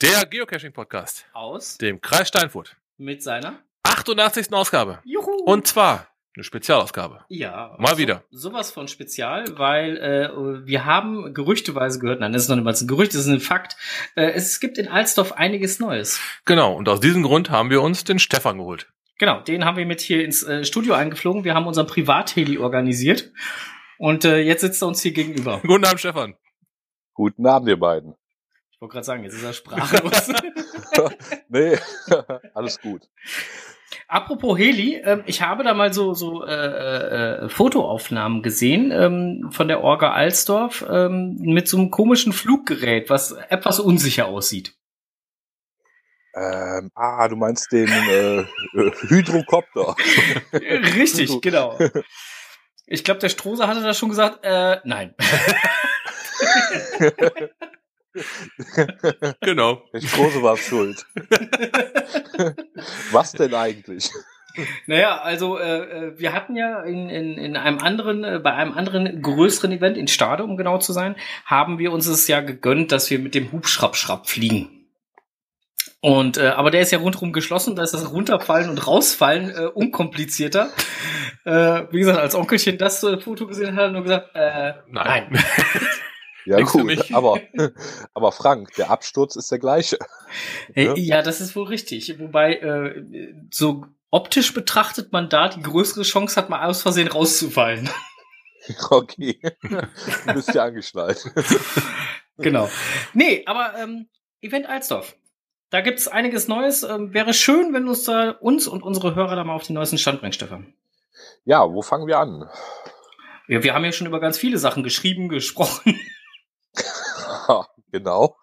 Der Geocaching-Podcast. Aus. Dem Kreis Steinfurt. Mit seiner. 88. Ausgabe. Juhu. Und zwar eine Spezialausgabe. Ja. Mal so, wieder. Sowas von spezial, weil äh, wir haben gerüchteweise gehört, nein, das ist noch nicht mal ein Gerücht, das ist ein Fakt. Äh, es gibt in Alsdorf einiges Neues. Genau. Und aus diesem Grund haben wir uns den Stefan geholt. Genau, den haben wir mit hier ins äh, Studio eingeflogen. Wir haben unseren Privatheli organisiert. Und äh, jetzt sitzt er uns hier gegenüber. Guten Abend, Stefan. Guten Abend, ihr beiden. Ich wollte gerade sagen, jetzt ist er sprachlos. nee, alles gut. Apropos Heli, äh, ich habe da mal so, so äh, äh, Fotoaufnahmen gesehen ähm, von der Orga Alsdorf ähm, mit so einem komischen Fluggerät, was etwas unsicher aussieht. Ähm, ah, du meinst den äh, Hydrokopter. Richtig, genau. Ich glaube, der Strohser hatte da schon gesagt, äh, nein. genau. Der Strose war schuld. Was denn eigentlich? Naja, also äh, wir hatten ja in, in, in einem anderen, äh, bei einem anderen größeren Event in Stade, um genau zu sein, haben wir uns es ja gegönnt, dass wir mit dem Hubschrapp-Schrapp fliegen. Und äh, aber der ist ja rundherum geschlossen, da ist das Runterfallen und Rausfallen äh, unkomplizierter. Äh, wie gesagt, als Onkelchen das äh, Foto gesehen hat, hat er nur gesagt, äh, nein. Nein. Ja Nix gut, mich. aber, aber Frank, der Absturz ist der gleiche. Äh, Ja. ja, das ist wohl richtig. Wobei, äh, so optisch betrachtet man da die größere Chance hat, mal aus Versehen rauszufallen. Okay, du bist ja angeschnallt. genau. Nee, aber ähm, Event Alsdorf. Da gibt es einiges Neues. Ähm, wäre schön, wenn du uns da uns und unsere Hörer da mal auf den neuesten Stand bringst, Stefan. Ja, wo fangen wir an? Ja, wir haben ja schon über ganz viele Sachen geschrieben, gesprochen. Genau.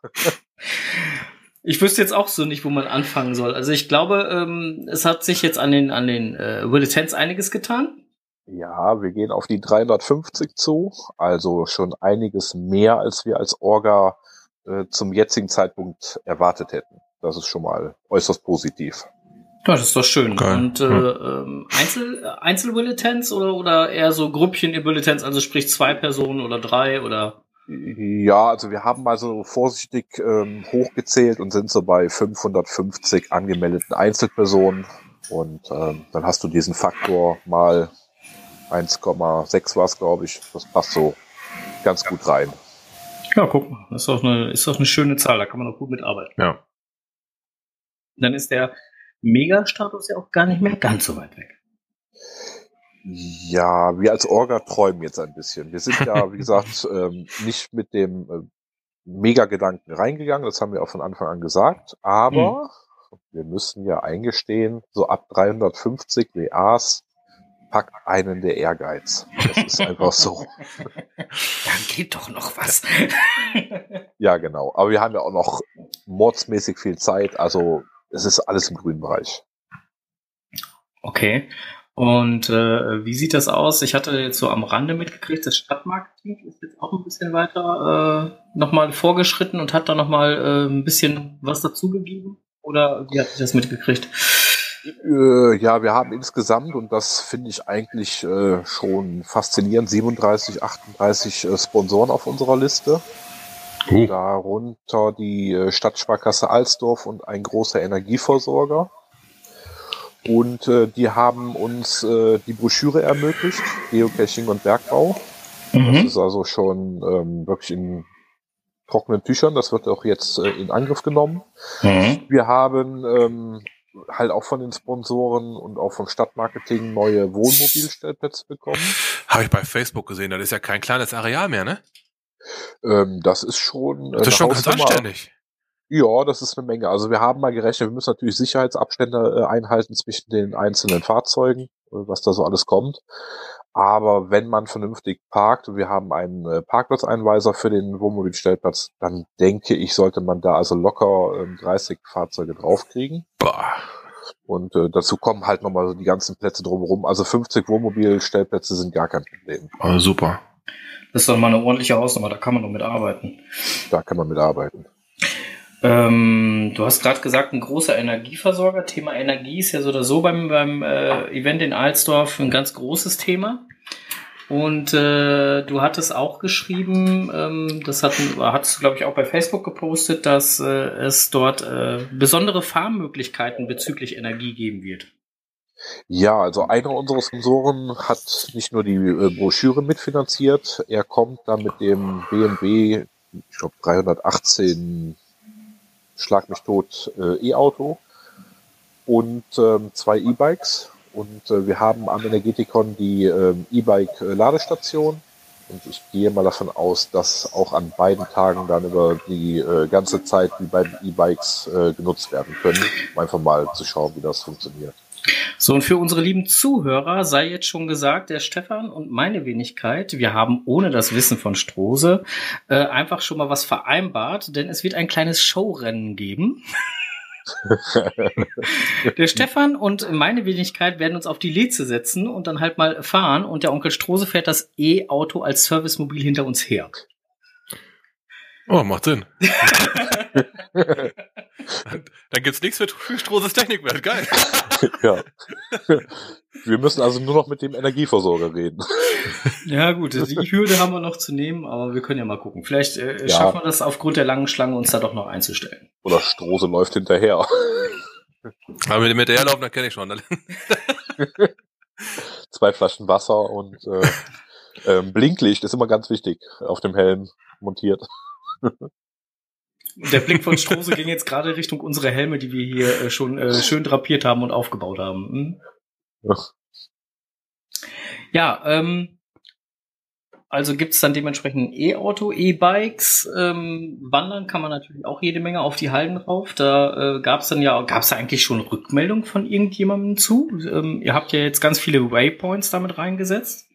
Ich wüsste jetzt auch so nicht, wo man anfangen soll. Also ich glaube, ähm, es hat sich jetzt an den an den äh, Bulletins einiges getan. Ja, wir gehen auf die 350 zu, also schon einiges mehr, als wir als Orga äh, zum jetzigen Zeitpunkt erwartet hätten. Das ist schon mal äußerst positiv. Ja, das ist doch schön. Okay. Und äh, Hm. ähm, Einzel Einzelbulletins oder oder eher so Grüppchen in Bulletins, also sprich zwei Personen oder drei oder Ja, also wir haben mal so vorsichtig ähm, hochgezählt und sind so bei 550 angemeldeten Einzelpersonen. Und ähm, dann hast du diesen Faktor mal 1,6 war es, glaube ich. Das passt so ganz gut rein. Ja, guck mal, das ist doch eine, ist doch eine schöne Zahl, da kann man doch gut mitarbeiten. Ja. Dann ist der Mega-Status ja auch gar nicht mehr ganz so weit weg. Ja, wir als Orga träumen jetzt ein bisschen. Wir sind ja, wie gesagt, ähm, nicht mit dem äh, Mega-Gedanken reingegangen, das haben wir auch von Anfang an gesagt, aber wir müssen ja eingestehen, so ab 350 WAs packt einen der Ehrgeiz. Das ist einfach so. Da geht doch noch was. Ja, genau. Aber wir haben ja auch noch mordsmäßig viel Zeit, also es ist alles im grünen Bereich. okay. Und äh, wie sieht das aus? Ich hatte jetzt so am Rande mitgekriegt, das Stadtmarketing ist jetzt auch ein bisschen weiter äh, nochmal vorgeschritten und hat da nochmal äh, ein bisschen was dazugegeben. Oder wie hat sich das mitgekriegt? Äh, ja, wir haben insgesamt, und das finde ich eigentlich äh, schon faszinierend, 37, 38 äh, Sponsoren auf unserer Liste. Uh. Darunter die äh, Stadtsparkasse Alsdorf und ein großer Energieversorger. Und äh, die haben uns äh, die Broschüre ermöglicht, Geocaching und Bergbau. Das Mhm. ist also schon ähm, wirklich in trockenen Tüchern. Das wird auch jetzt äh, in Angriff genommen. Mhm. Wir haben ähm, halt auch von den Sponsoren und auch vom Stadtmarketing neue Wohnmobilstellplätze bekommen. Habe ich bei Facebook gesehen. Das ist ja kein kleines Areal mehr, ne? Ähm, das ist schon, äh, Das ist schon ganz Hausnummer. anständig. Ja, das ist eine Menge. Also wir haben mal gerechnet, wir müssen natürlich Sicherheitsabstände äh, einhalten zwischen den einzelnen Fahrzeugen, äh, was da so alles kommt. Aber wenn man vernünftig parkt und wir haben einen äh, Parkplatzeinweiser für den Wohnmobilstellplatz, dann denke ich, sollte man da also locker ähm, 30 Fahrzeuge draufkriegen. Boah. Und äh, dazu kommen halt nochmal so die ganzen Plätze drumherum. Also 50 Wohnmobilstellplätze sind gar kein Problem. Oh, super. Das ist doch mal eine ordentliche Hausnummer, da kann man doch mit arbeiten. Da kann man mitarbeiten. Ähm, du hast gerade gesagt, ein großer Energieversorger. Thema Energie ist ja so oder so beim, beim äh, Event in Alsdorf ein ganz großes Thema. Und äh, du hattest auch geschrieben, ähm, das hatten, hattest du, glaube ich, auch bei Facebook gepostet, dass äh, es dort äh, besondere Fahrmöglichkeiten bezüglich Energie geben wird. Ja, also einer unserer Sponsoren hat nicht nur die äh, Broschüre mitfinanziert, er kommt dann mit dem BMW, ich glaube 318 Schlag mich tot äh, E-Auto und ähm, zwei E-Bikes. Und äh, wir haben am Energetikon die ähm, E-Bike-Ladestation. Und ich gehe mal davon aus, dass auch an beiden Tagen dann über die äh, ganze Zeit die beiden E-Bikes äh, genutzt werden können, um einfach mal zu schauen, wie das funktioniert. So, und für unsere lieben Zuhörer sei jetzt schon gesagt, der Stefan und meine Wenigkeit, wir haben ohne das Wissen von Strose äh, einfach schon mal was vereinbart, denn es wird ein kleines Showrennen geben. der Stefan und meine Wenigkeit werden uns auf die Leze setzen und dann halt mal fahren und der Onkel Strose fährt das E-Auto als Servicemobil hinter uns her. Oh, macht Sinn. Dann gibt's nichts für Stroses Technikwert. Geil. ja. Wir müssen also nur noch mit dem Energieversorger reden. Ja, gut, die Hürde haben wir noch zu nehmen, aber wir können ja mal gucken. Vielleicht äh, ja. schaffen wir das aufgrund der langen Schlange, uns da doch noch einzustellen. Oder Strose läuft hinterher. Aber mit dem hinterherlaufen, dann kenne ich schon. Zwei Flaschen Wasser und äh, ähm, Blinklicht ist immer ganz wichtig auf dem Helm montiert. Der Blick von Strose ging jetzt gerade Richtung unsere Helme, die wir hier äh, schon äh, schön drapiert haben und aufgebaut haben. Hm? Ja, ja ähm, also gibt's dann dementsprechend E-Auto, E-Bikes. Ähm, wandern kann man natürlich auch jede Menge auf die Halden rauf. Da äh, gab's dann ja, gab's da eigentlich schon Rückmeldung von irgendjemandem zu? Ähm, ihr habt ja jetzt ganz viele Waypoints damit reingesetzt.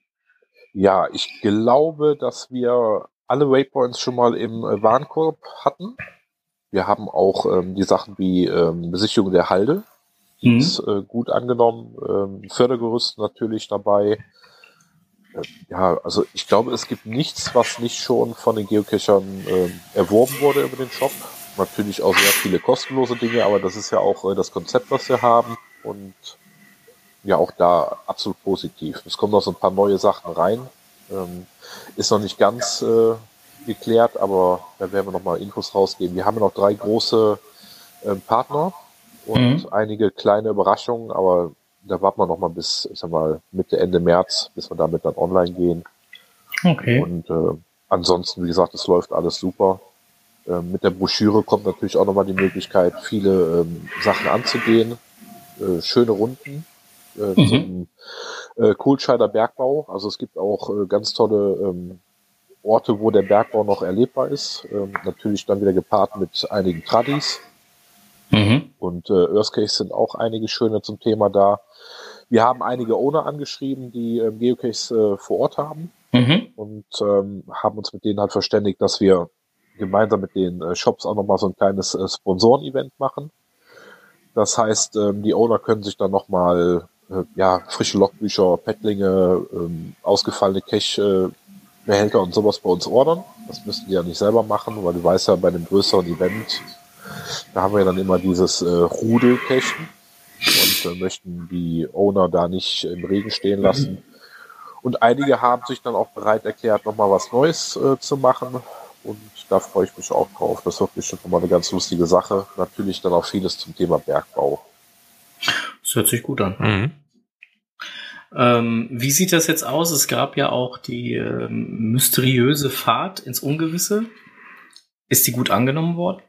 Ja, ich glaube, dass wir alle Waypoints schon mal im äh, Warenkorb hatten. Wir haben auch ähm, die Sachen wie ähm, Besichtigung der Halde. Mhm. Ist äh, gut angenommen. Ähm, Fördergerüst natürlich dabei. Äh, ja, also ich glaube, es gibt nichts, was nicht schon von den Geocachern äh, erworben wurde über den Shop. Natürlich auch sehr viele kostenlose Dinge, aber das ist ja auch äh, das Konzept, was wir haben. Und ja, auch da absolut positiv. Es kommen noch so ein paar neue Sachen rein. Ähm, ist noch nicht ganz äh, geklärt, aber da werden wir noch mal Infos rausgeben. Wir haben noch drei große äh, Partner und mhm. einige kleine Überraschungen, aber da warten wir noch mal bis, ich sag mal, Mitte, Ende März, bis wir damit dann online gehen. Okay. Und äh, ansonsten, wie gesagt, es läuft alles super. Äh, mit der Broschüre kommt natürlich auch noch mal die Möglichkeit, viele ähm, Sachen anzugehen. Äh, schöne Runden äh, mhm. zum äh, Kohlscheider Bergbau. Also es gibt auch äh, ganz tolle ähm, Orte, wo der Bergbau noch erlebbar ist. Ähm, natürlich dann wieder gepaart mit einigen Tradis. Mhm. Und äh, Earthcaches sind auch einige schöne zum Thema da. Wir haben einige Owner angeschrieben, die ähm, Geocaches äh, vor Ort haben mhm. und ähm, haben uns mit denen halt verständigt, dass wir gemeinsam mit den äh, Shops auch nochmal so ein kleines äh, Sponsoren-Event machen. Das heißt, ähm, die Owner können sich dann nochmal äh, ja, frische Logbücher, Pettlinge, ähm, ausgefallene Cache Behälter und sowas bei uns ordern. Das müssten die ja nicht selber machen, weil du weißt ja, bei einem größeren Event, da haben wir dann immer dieses äh, Rudelcachen und äh, möchten die Owner da nicht im Regen stehen lassen. Und einige haben sich dann auch bereit erklärt, nochmal was Neues äh, zu machen. Und da freue ich mich auch drauf. Das wird bestimmt nochmal eine ganz lustige Sache. Natürlich dann auch vieles zum Thema Bergbau. Das hört sich gut an. Mhm. Ähm, wie sieht das jetzt aus? Es gab ja auch die ähm, mysteriöse Fahrt ins Ungewisse. Ist die gut angenommen worden?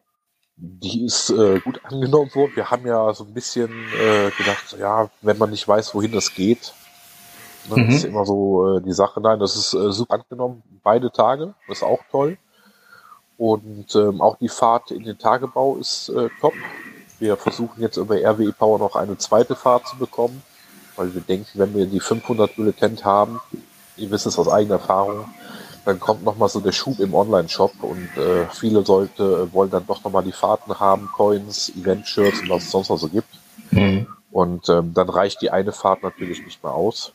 Die ist äh, gut angenommen worden. Wir haben ja so ein bisschen äh, gedacht, ja, wenn man nicht weiß, wohin das geht, dann mhm. ist immer so äh, die Sache. Nein, das ist äh, super angenommen. Beide Tage, das ist auch toll. Und ähm, auch die Fahrt in den Tagebau ist äh, top. Wir versuchen jetzt über RWE Power noch eine zweite Fahrt zu bekommen weil wir denken, wenn wir die 500 Bulletin haben, ihr wisst es aus eigener Erfahrung, dann kommt nochmal so der Schub im Online-Shop und äh, viele sollte äh, wollen dann doch nochmal die Fahrten haben, Coins, Event-Shirts und was es sonst noch so gibt. Mhm. Und ähm, dann reicht die eine Fahrt natürlich nicht mehr aus.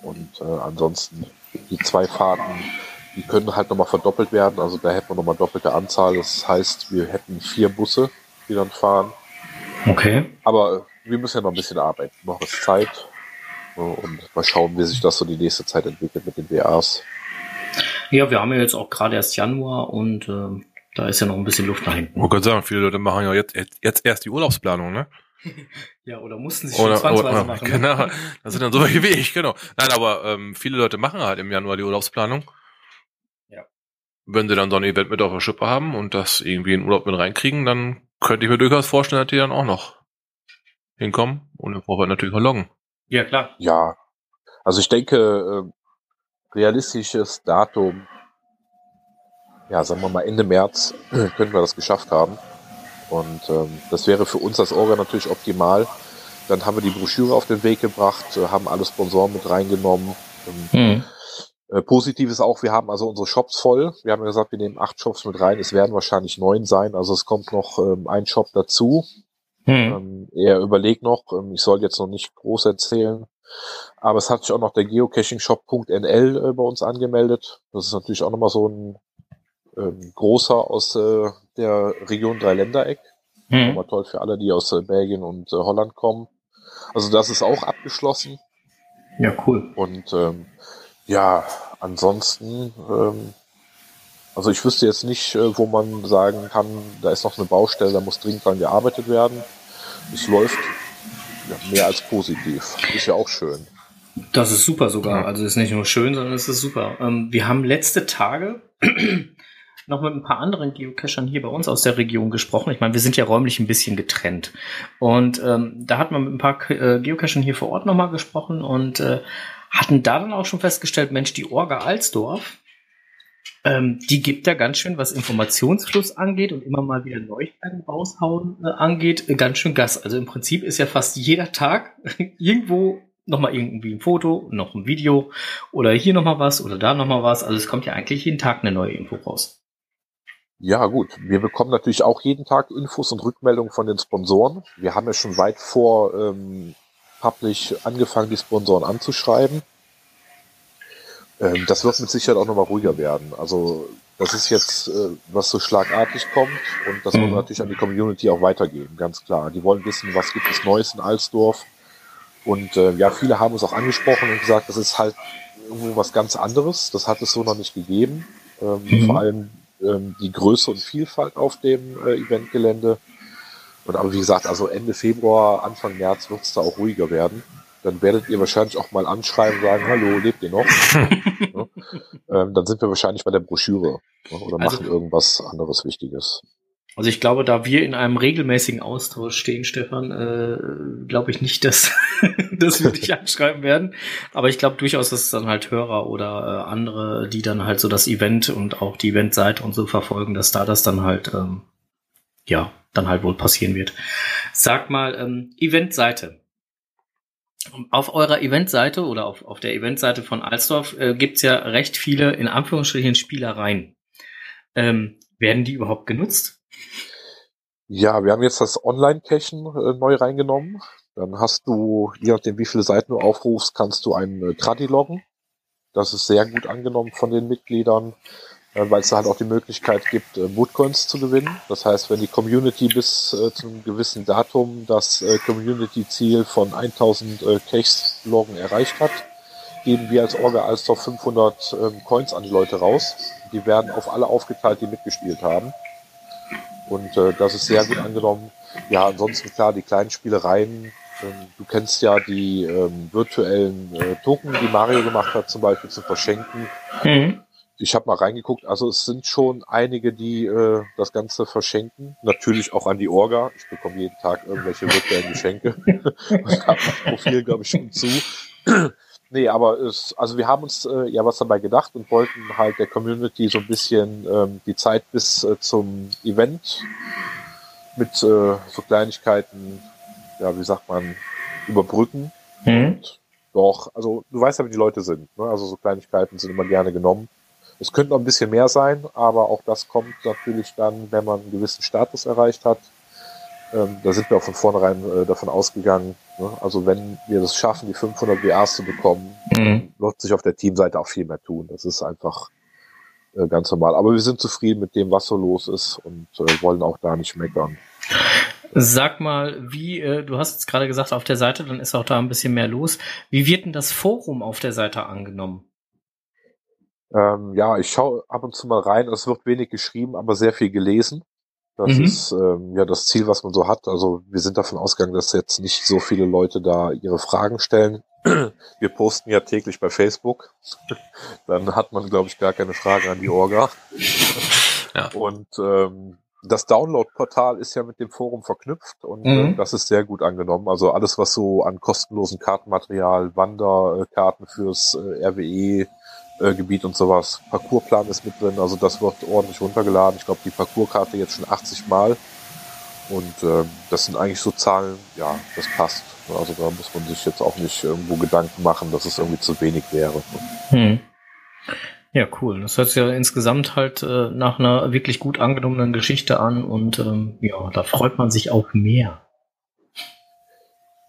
Und äh, ansonsten die zwei Fahrten, die können halt nochmal verdoppelt werden. Also da hätten wir nochmal doppelte Anzahl. Das heißt, wir hätten vier Busse, die dann fahren. Okay. Aber wir müssen ja noch ein bisschen arbeiten. Noch ist Zeit. Und mal schauen, wie sich das so die nächste Zeit entwickelt mit den WAs. Ja, wir haben ja jetzt auch gerade erst Januar und äh, da ist ja noch ein bisschen Luft nach hinten. Ich wollte sagen, viele Leute machen ja jetzt, jetzt erst die Urlaubsplanung, ne? Ja, oder mussten sie schon Oder, zwangsweise oder, machen. ne? genau, das sind dann so welche wie ich, genau. Nein, aber ähm, viele Leute machen halt im Januar die Urlaubsplanung. Ja. Wenn sie dann so ein Event mit auf der Schippe haben und das irgendwie in Urlaub mit reinkriegen, dann könnte ich mir durchaus vorstellen, dass die dann auch noch hinkommen und im Vorfeld natürlich verloggen. Ja, klar. Ja, also ich denke, äh, realistisches Datum, ja, sagen wir mal Ende März, könnten wir das geschafft haben. Und ähm, das wäre für uns als Orga natürlich optimal. Dann haben wir die Broschüre auf den Weg gebracht, äh, haben alle Sponsoren mit reingenommen. Ähm, Hm. äh, positiv ist auch, wir haben also unsere Shops voll. Wir haben ja gesagt, wir nehmen acht Shops mit rein. Es werden wahrscheinlich neun sein. Also es kommt noch ähm, ein Shop dazu. Hm. Ähm, er überlegt noch, ähm, ich soll jetzt noch nicht groß erzählen, aber es hat sich auch noch der Geocaching-Shop.nl äh, bei uns angemeldet. Das ist natürlich auch nochmal so ein ähm, großer aus äh, der Region Dreiländereck. Hm. Nochmal toll für alle, die aus äh, Belgien und äh, Holland kommen. Also das ist auch abgeschlossen. Ja, cool. Und ähm, ja, ansonsten, ähm, also ich wüsste jetzt nicht, äh, wo man sagen kann, da ist noch eine Baustelle, da muss dringend dran gearbeitet werden. Es läuft mehr als positiv. Ist ja auch schön. Das ist super sogar. Also ist nicht nur schön, sondern es ist super. Ähm, wir haben letzte Tage noch mit ein paar anderen Geocachern hier bei uns aus der Region gesprochen. Ich meine, wir sind ja räumlich ein bisschen getrennt. Und ähm, da hat man mit ein paar äh, Geocachern hier vor Ort nochmal gesprochen und äh, hatten da dann auch schon festgestellt, Mensch, die Orga Alsdorf, ähm, die gibt ja ganz schön, was Informationsfluss angeht und immer mal wieder Neuigkeiten raushauen äh, angeht, äh, ganz schön Gas. Also im Prinzip ist ja fast jeder Tag irgendwo nochmal irgendwie ein Foto, noch ein Video oder hier nochmal was oder da nochmal was. Also es kommt ja eigentlich jeden Tag eine neue Info raus. Ja, gut. Wir bekommen natürlich auch jeden Tag Infos und Rückmeldungen von den Sponsoren. Wir haben ja schon weit vor ähm, Publish angefangen, die Sponsoren anzuschreiben. Ähm, das wird mit Sicherheit auch nochmal ruhiger werden. Also das ist jetzt, äh, was so schlagartig kommt und das Mhm. wollen wir natürlich an die Community auch weitergeben, ganz klar. Die wollen wissen, was gibt es Neues in Alsdorf. Und äh, ja, viele haben uns auch angesprochen und gesagt, das ist halt irgendwo was ganz anderes. Das hat es so noch nicht gegeben. Ähm, Mhm. Vor allem ähm, die Größe und Vielfalt auf dem äh, Eventgelände. Und aber wie gesagt, also Ende Februar, Anfang März wird es da auch ruhiger werden. Dann werdet ihr wahrscheinlich auch mal anschreiben und sagen, hallo, lebt ihr noch? ja. ähm, dann sind wir wahrscheinlich bei der Broschüre ja, oder Also- machen irgendwas anderes Wichtiges. Also ich glaube, da wir in einem regelmäßigen Austausch stehen, Stefan, äh, glaube ich nicht, dass, dass wir dich anschreiben werden. Aber ich glaube durchaus, dass es dann halt Hörer oder äh, andere, die dann halt so das Event und auch die Eventseite und so verfolgen, dass da das dann halt, ähm, ja, dann halt wohl passieren wird. Sag mal, ähm, Eventseite. Auf eurer Eventseite oder auf, auf der Eventseite von Alsdorf äh, gibt's ja recht viele, in Anführungsstrichen, Spielereien. Ähm, werden die überhaupt genutzt? Ja, wir haben jetzt das Online-Cachen äh, neu reingenommen. Dann hast du, je nachdem wie viele Seiten du aufrufst, kannst du einen äh, Tradi loggen. Das ist sehr gut angenommen von den Mitgliedern, weil es da halt auch die Möglichkeit gibt, äh, Moodcoins zu gewinnen. Das heißt, wenn die Community bis äh, zu einem gewissen Datum das äh, Community-Ziel von 1000 äh, Caches loggen erreicht hat, geben wir als Orga Alsdorf 500 ähm, Coins an die Leute raus. Die werden auf alle aufgeteilt, die mitgespielt haben. Und äh, das ist sehr gut angenommen. Ja, ansonsten klar, die kleinen Spielereien. Ähm, du kennst ja die ähm, virtuellen äh, Token, die Mario gemacht hat, zum Beispiel zu verschenken. Mhm. Ich habe mal reingeguckt, also es sind schon einige, die äh, das Ganze verschenken. Natürlich auch an die Orga. Ich bekomme jeden Tag irgendwelche virtuellen Geschenke. Und habe das Profil, glaube ich, schon zu. nee, aber es, also wir haben uns äh, ja was dabei gedacht und wollten halt der Community so ein bisschen ähm, die Zeit bis äh, zum Event mit äh, so Kleinigkeiten, ja, wie sagt man, überbrücken. Mhm. Doch, also du weißt ja, wie die Leute sind. Ne? Also so Kleinigkeiten sind immer gerne genommen. Es könnte noch ein bisschen mehr sein, aber auch das kommt natürlich dann, wenn man einen gewissen Status erreicht hat. Ähm, da sind wir auch von vornherein äh, davon ausgegangen. Ne? Also wenn wir das schaffen, die 500 WAs zu bekommen, Mhm. wird sich auf der Teamseite auch viel mehr tun. Das ist einfach äh, ganz normal. Aber wir sind zufrieden mit dem, was so los ist und äh, wollen auch da nicht meckern. Sag mal, wie, äh, du hast jetzt gerade gesagt, auf der Seite, dann ist auch da ein bisschen mehr los. Wie wird denn das Forum auf der Seite angenommen? Ähm, ja, ich schaue ab und zu mal rein. Es wird wenig geschrieben, aber sehr viel gelesen. Das mhm. ist ähm, ja das Ziel, was man so hat. Also wir sind davon ausgegangen, dass jetzt nicht so viele Leute da ihre Fragen stellen. Wir posten ja täglich bei Facebook. Dann hat man, glaube ich, gar keine Fragen an die Orga. Ja. Und ähm, das Download-Portal ist ja mit dem Forum verknüpft und äh, mhm. äh, das ist sehr gut angenommen. Also alles, was so an kostenlosen Kartenmaterial, Wanderkarten fürs äh, RWE, äh, Gebiet und sowas. Parcoursplan ist mit drin, also das wird ordentlich runtergeladen. Ich glaube, die Parcourskarte jetzt schon 80 Mal. Und äh, das sind eigentlich so Zahlen, ja, das passt. Also da muss man sich jetzt auch nicht irgendwo Gedanken machen, dass es irgendwie zu wenig wäre. Hm. Ja, cool. Das hört sich ja insgesamt halt äh, nach einer wirklich gut angenommenen Geschichte an und ähm, ja, da freut man sich auch mehr.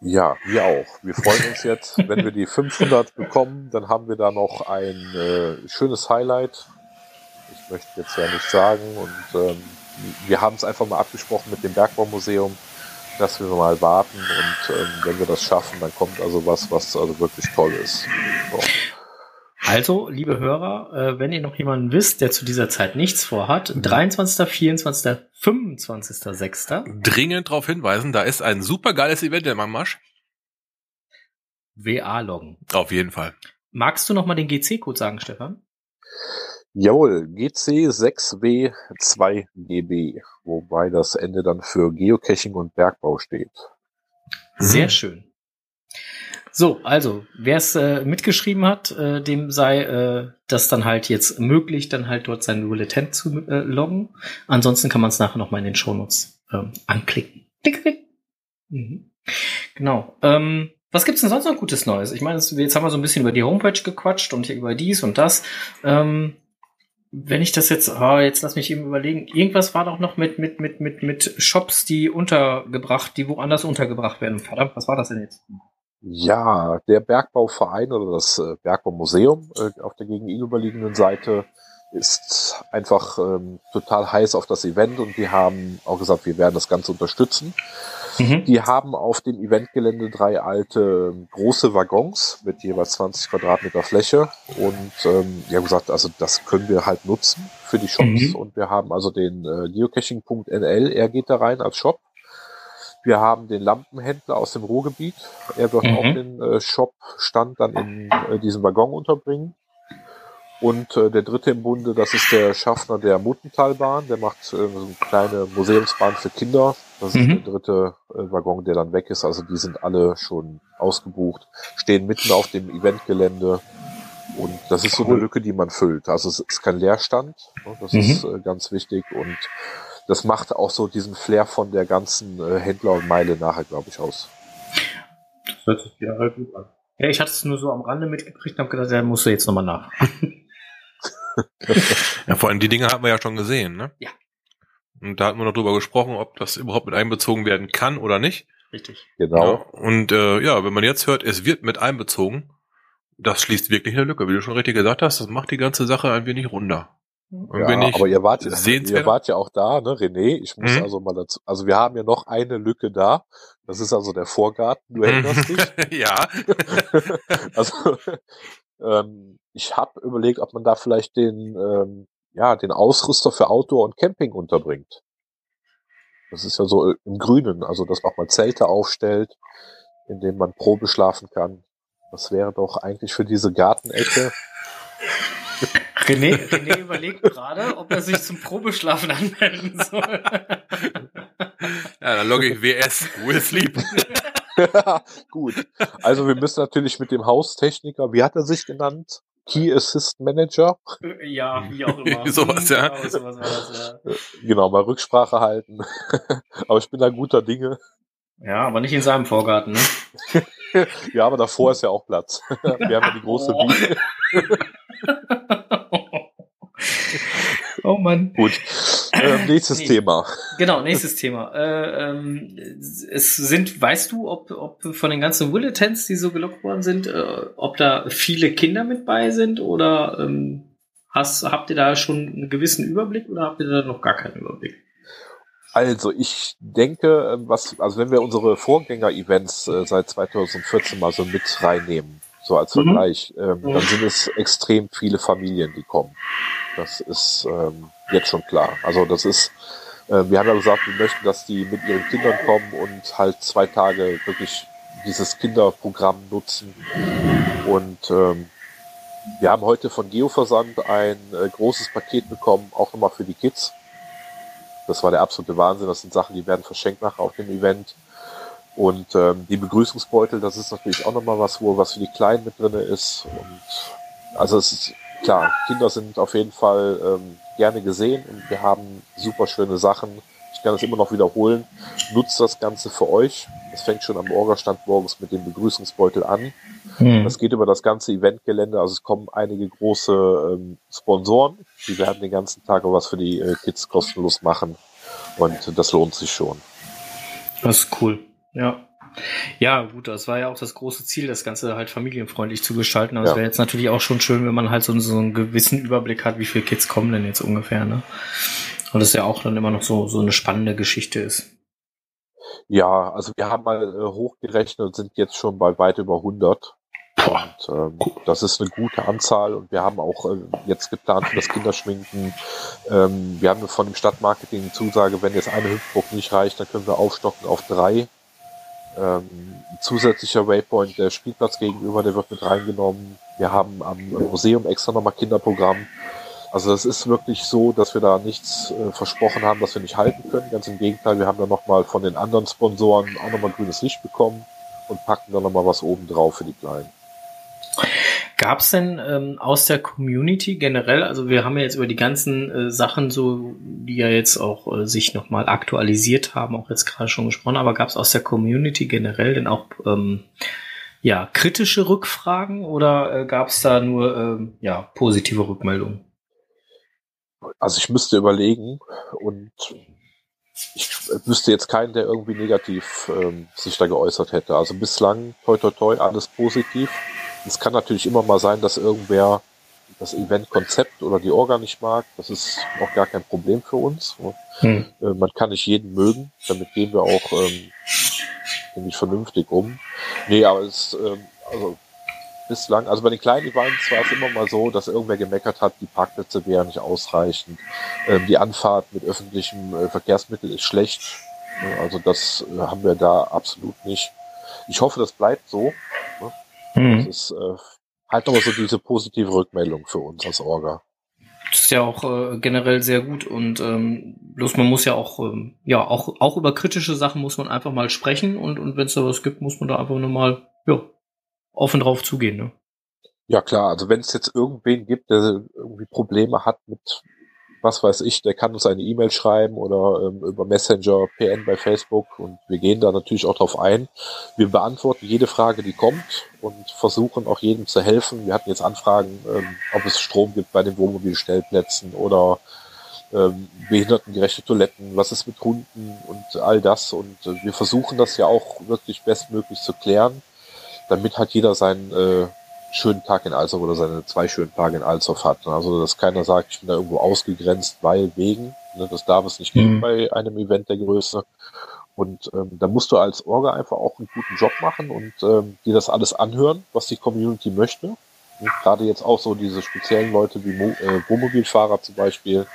Ja, wir auch. Wir freuen uns jetzt, wenn wir die 500 bekommen, dann haben wir da noch ein äh, schönes Highlight. Ich möchte jetzt ja nicht sagen und ähm, wir haben es einfach mal abgesprochen mit dem Bergbaumuseum, dass wir mal warten und ähm, wenn wir das schaffen, dann kommt also was, was also wirklich toll ist. So. Also, liebe Hörer, äh, wenn ihr noch jemanden wisst, der zu dieser Zeit nichts vorhat, 23., 24., 25., 6. Dringend darauf hinweisen, da ist ein super geiles Event im Anmarsch. WA-Loggen. Auf jeden Fall. Magst du noch mal den GC-Code sagen, Stefan? Jawohl, GC6W2GB, wobei das Ende dann für Geocaching und Bergbau steht. Sehr schön. So, also, wer es äh, mitgeschrieben hat, äh, dem sei äh, das dann halt jetzt möglich, dann halt dort sein Bulletin zu äh, loggen. Ansonsten kann man es nachher nochmal in den Shownotes ähm, anklicken. Klick, klick. Mhm. Genau. Ähm, was gibt's denn sonst noch Gutes Neues? Ich meine, jetzt haben wir so ein bisschen über die Homepage gequatscht und hier über dies und das. Ähm, wenn ich das jetzt, oh, jetzt lass mich eben überlegen, irgendwas war doch noch mit, mit, mit, mit, mit Shops, die untergebracht, die woanders untergebracht werden. Verdammt, was war das denn jetzt? Ja, der Bergbauverein oder das äh, Bergbaumuseum äh, auf der gegenüberliegenden Seite ist einfach ähm, total heiß auf das Event und die haben auch gesagt, wir werden das Ganze unterstützen. Mhm. Die haben auf dem Eventgelände drei alte ähm, große Waggons mit jeweils 20 Quadratmeter Fläche und ähm, die haben gesagt, also das können wir halt nutzen für die Shops mhm. und wir haben also den äh, Geocaching.nl, er geht da rein als Shop wir haben den Lampenhändler aus dem Ruhrgebiet. Er wird mhm. auch den äh, Shop-Stand dann in äh, diesem Waggon unterbringen. Und äh, der dritte im Bunde, das ist der Schaffner der Muttentalbahn. Der macht äh, so eine kleine Museumsbahn für Kinder. Das ist mhm. der dritte äh, Waggon, der dann weg ist. Also die sind alle schon ausgebucht, stehen mitten auf dem Eventgelände. Und das ist so eine Lücke, die man füllt. Also es ist kein Leerstand. Ne? Das mhm. ist äh, ganz wichtig. Und das macht auch so diesen Flair von der ganzen äh, Händlermeile nachher, glaube ich, aus. Das hört sich ja halt gut an. Ja, ich hatte es nur so am Rande mitgekriegt und habe gedacht, da musst du jetzt nochmal nach. ja, vor allem die Dinge haben wir ja schon gesehen, ne? Ja. Und da hatten wir noch drüber gesprochen, ob das überhaupt mit einbezogen werden kann oder nicht. Richtig. Genau. Ja, und äh, ja, wenn man jetzt hört, es wird mit einbezogen, das schließt wirklich eine Lücke. Wie du schon richtig gesagt hast, das macht die ganze Sache ein wenig runder. Ja, aber ihr wart, ihr wart ja auch da, ne, René? Ich muss mhm. also mal dazu, also wir haben ja noch eine Lücke da. Das ist also der Vorgarten. Du erinnerst dich? ja. also ähm, ich habe überlegt, ob man da vielleicht den, ähm, ja, den Ausrüster für Outdoor und Camping unterbringt. Das ist ja so im Grünen, also dass man auch mal Zelte aufstellt, in denen man Probe schlafen kann. Das wäre doch eigentlich für diese Gartenecke René, René überlegt gerade, ob er sich zum Probeschlafen anmelden soll. Ja, dann logge ich WS, Will Sleep. Gut. Also wir müssen natürlich mit dem Haustechniker, wie hat er sich genannt? Key Assist Manager. Ja, wie auch immer. sowas, ja. Genau, sowas das, ja. Genau, mal Rücksprache halten. aber ich bin da guter Dinge. Ja, aber nicht in seinem Vorgarten, ne? ja, aber davor ist ja auch Platz. Wir haben ja die große oh. Wiese. oh Mann. Gut. Äh, nächstes nee. Thema. Genau, nächstes Thema. Äh, ähm, es sind, weißt du, ob, ob von den ganzen Bulletins, die so gelockt worden sind, äh, ob da viele Kinder mit bei sind oder ähm, hast, habt ihr da schon einen gewissen Überblick oder habt ihr da noch gar keinen Überblick? Also ich denke, ähm, was, also wenn wir unsere Vorgänger-Events äh, seit 2014 mal so mit reinnehmen, so als mhm. Vergleich, ähm, mhm. dann sind es extrem viele Familien, die kommen. Das ist ähm, jetzt schon klar. Also das ist, äh, wir haben ja gesagt, wir möchten, dass die mit ihren Kindern kommen und halt zwei Tage wirklich dieses Kinderprogramm nutzen. Und ähm, wir haben heute von Geoversand ein äh, großes Paket bekommen, auch nochmal für die Kids. Das war der absolute Wahnsinn. Das sind Sachen, die werden verschenkt nachher auf dem Event. Und ähm, die Begrüßungsbeutel, das ist natürlich auch nochmal was, wo was für die Kleinen mit drinne ist. Und also es ist klar, Kinder sind auf jeden Fall ähm, gerne gesehen und wir haben super schöne Sachen. Ich kann das immer noch wiederholen. Nutzt das Ganze für euch. Das fängt schon am Orgastand morgens mit dem Begrüßungsbeutel an. Hm. Das geht über das ganze Eventgelände. Also es kommen einige große ähm, Sponsoren, die werden den ganzen Tag was für die äh, Kids kostenlos machen. Und das lohnt sich schon. Das ist cool. Ja. Ja, gut, das war ja auch das große Ziel, das Ganze halt familienfreundlich zu gestalten. Aber ja. es wäre jetzt natürlich auch schon schön, wenn man halt so, so einen gewissen Überblick hat, wie viele Kids kommen denn jetzt ungefähr, ne? Und das ja auch dann immer noch so, so eine spannende Geschichte ist. Ja, also wir haben mal äh, hochgerechnet und sind jetzt schon bei weit über 100. Und ähm, das ist eine gute Anzahl und wir haben auch äh, jetzt geplant für das Kinderschminken. Ähm, wir haben von dem Stadtmarketing die Zusage, wenn jetzt eine Hüpfburg nicht reicht, dann können wir aufstocken auf drei. Ähm, zusätzlicher Waypoint, der Spielplatz gegenüber, der wird mit reingenommen. Wir haben am Museum extra nochmal Kinderprogramm. Also das ist wirklich so, dass wir da nichts äh, versprochen haben, was wir nicht halten können. Ganz im Gegenteil, wir haben dann nochmal von den anderen Sponsoren auch nochmal grünes Licht bekommen und packen dann nochmal was oben drauf für die Kleinen. Gab es denn ähm, aus der Community generell, also wir haben ja jetzt über die ganzen äh, Sachen so, die ja jetzt auch äh, sich nochmal aktualisiert haben, auch jetzt gerade schon gesprochen, aber gab es aus der Community generell denn auch ähm, ja, kritische Rückfragen oder äh, gab es da nur ähm, ja, positive Rückmeldungen? Also ich müsste überlegen und ich wüsste jetzt keinen, der irgendwie negativ ähm, sich da geäußert hätte. Also bislang, toi toi toi, alles positiv. Es kann natürlich immer mal sein, dass irgendwer das Eventkonzept oder die Orga nicht mag. Das ist auch gar kein Problem für uns. Hm. Äh, man kann nicht jeden mögen. Damit gehen wir auch ähm, nämlich vernünftig um. Nee, aber es, ähm, also bislang, also bei den kleinen Events war es immer mal so, dass irgendwer gemeckert hat, die Parkplätze wären nicht ausreichend. Ähm, die Anfahrt mit öffentlichem äh, Verkehrsmittel ist schlecht. Also das äh, haben wir da absolut nicht. Ich hoffe, das bleibt so. Ne? Mhm. Das ist äh, halt nochmal so diese positive Rückmeldung für uns als Orga. Das ist ja auch äh, generell sehr gut und ähm, bloß man muss ja auch ähm, ja auch auch über kritische Sachen muss man einfach mal sprechen und und wenn es da was gibt, muss man da einfach nur mal ja offen drauf zugehen. Ne? Ja klar, also wenn es jetzt irgendwen gibt, der irgendwie Probleme hat mit was weiß ich, der kann uns eine E-Mail schreiben oder ähm, über Messenger, PN bei Facebook und wir gehen da natürlich auch drauf ein. Wir beantworten jede Frage, die kommt und versuchen auch jedem zu helfen. Wir hatten jetzt Anfragen, ähm, ob es Strom gibt bei den Wohnmobilstellplätzen oder ähm, behindertengerechte Toiletten, was ist mit Hunden und all das. Und äh, wir versuchen das ja auch wirklich bestmöglich zu klären, damit hat jeder seinen äh, schönen Tag in Alsdorf oder seine zwei schönen Tage in Alsdorf hat. Also, dass keiner sagt, ich bin da irgendwo ausgegrenzt, weil, wegen. Ne, das darf es nicht geben mhm. bei einem Event der Größe. Und ähm, da musst du als Orga einfach auch einen guten Job machen und ähm, dir das alles anhören, was die Community möchte. Und gerade jetzt auch so diese speziellen Leute wie Mo äh, Wohnmobilfahrer zum Beispiel,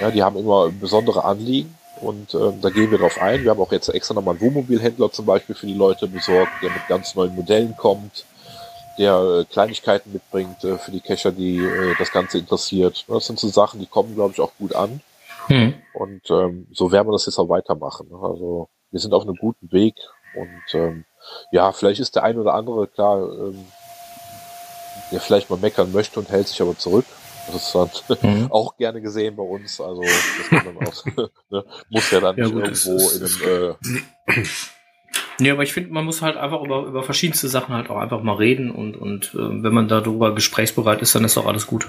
ja, die haben immer besondere Anliegen und ähm, da gehen wir drauf ein. Wir haben auch jetzt extra nochmal einen Wohnmobilhändler zum Beispiel für die Leute besorgt, der mit ganz neuen Modellen kommt der äh, Kleinigkeiten mitbringt äh, für die Cacher, die äh, das Ganze interessiert. Das sind so Sachen, die kommen, glaube ich, auch gut an. Hm. Und ähm, so werden wir das jetzt auch weitermachen. Also wir sind auf einem guten Weg und ähm, ja, vielleicht ist der ein oder andere klar, ähm, der vielleicht mal meckern möchte und hält sich aber zurück. Das ist dann mhm. auch gerne gesehen bei uns. Also das kann dann auch, ne, muss ja dann ja, gut, irgendwo in einem äh, Nee, aber ich finde, man muss halt einfach über, über verschiedenste Sachen halt auch einfach mal reden und, und äh, wenn man darüber gesprächsbereit ist, dann ist auch alles gut.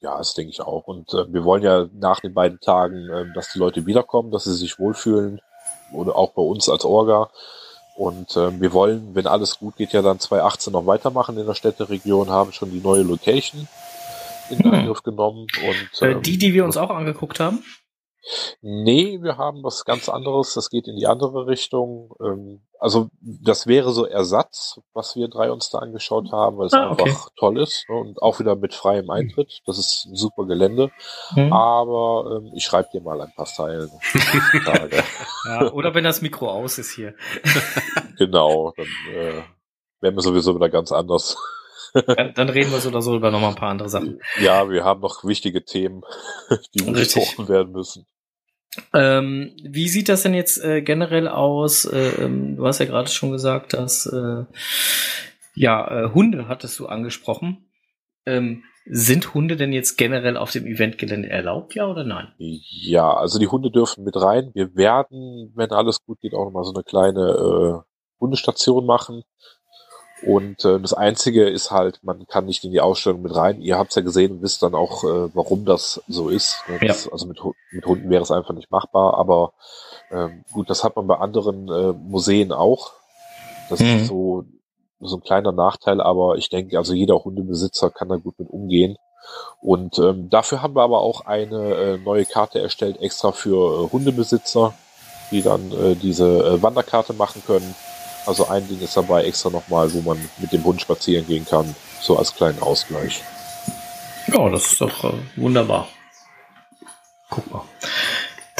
Ja, das denke ich auch. Und äh, wir wollen ja nach den beiden Tagen, äh, dass die Leute wiederkommen, dass sie sich wohlfühlen. Oder auch bei uns als Orga. Und äh, wir wollen, wenn alles gut geht, ja dann 2018 noch weitermachen in der Städteregion, haben schon die neue Location in hm. Angriff genommen. Und, äh, ähm, die, die wir uns auch angeguckt haben? Nee, wir haben was ganz anderes. Das geht in die andere Richtung. Ähm, also das wäre so Ersatz, was wir drei uns da angeschaut haben, weil es ah, okay. einfach toll ist ne? und auch wieder mit freiem Eintritt. Das ist ein super Gelände. Hm. Aber ähm, ich schreibe dir mal ein paar Zeilen. ja, oder wenn das Mikro aus ist hier. genau, dann äh, wären wir sowieso wieder ganz anders. Dann, dann, reden wir so oder so über nochmal ein paar andere Sachen. Ja, wir haben noch wichtige Themen, die besprochen werden müssen. Ähm, wie sieht das denn jetzt äh, generell aus? Äh, ähm, du hast ja gerade schon gesagt, dass äh, ja äh, Hunde hattest du angesprochen. Ähm, sind Hunde denn jetzt generell auf dem Eventgelände erlaubt, ja oder nein? Ja, also die Hunde dürfen mit rein. Wir werden, wenn alles gut geht, auch nochmal so eine kleine äh, Hundestation machen. Und äh, das Einzige ist halt, man kann nicht in die Ausstellung mit rein. Ihr habt es ja gesehen und wisst dann auch, äh, warum das so ist. Ne? Das, ja. Also mit, mit Hunden wäre es einfach nicht machbar. Aber ähm, gut, das hat man bei anderen äh, Museen auch. Das mhm. ist so, so ein kleiner Nachteil, aber ich denke, also jeder Hundebesitzer kann da gut mit umgehen. Und ähm, dafür haben wir aber auch eine äh, neue Karte erstellt, extra für äh, Hundebesitzer, die dann äh, diese äh, Wanderkarte machen können also ein Ding ist dabei extra nochmal, wo man mit dem Hund spazieren gehen kann, so als kleinen Ausgleich. Ja, das ist doch äh, wunderbar. Guck mal.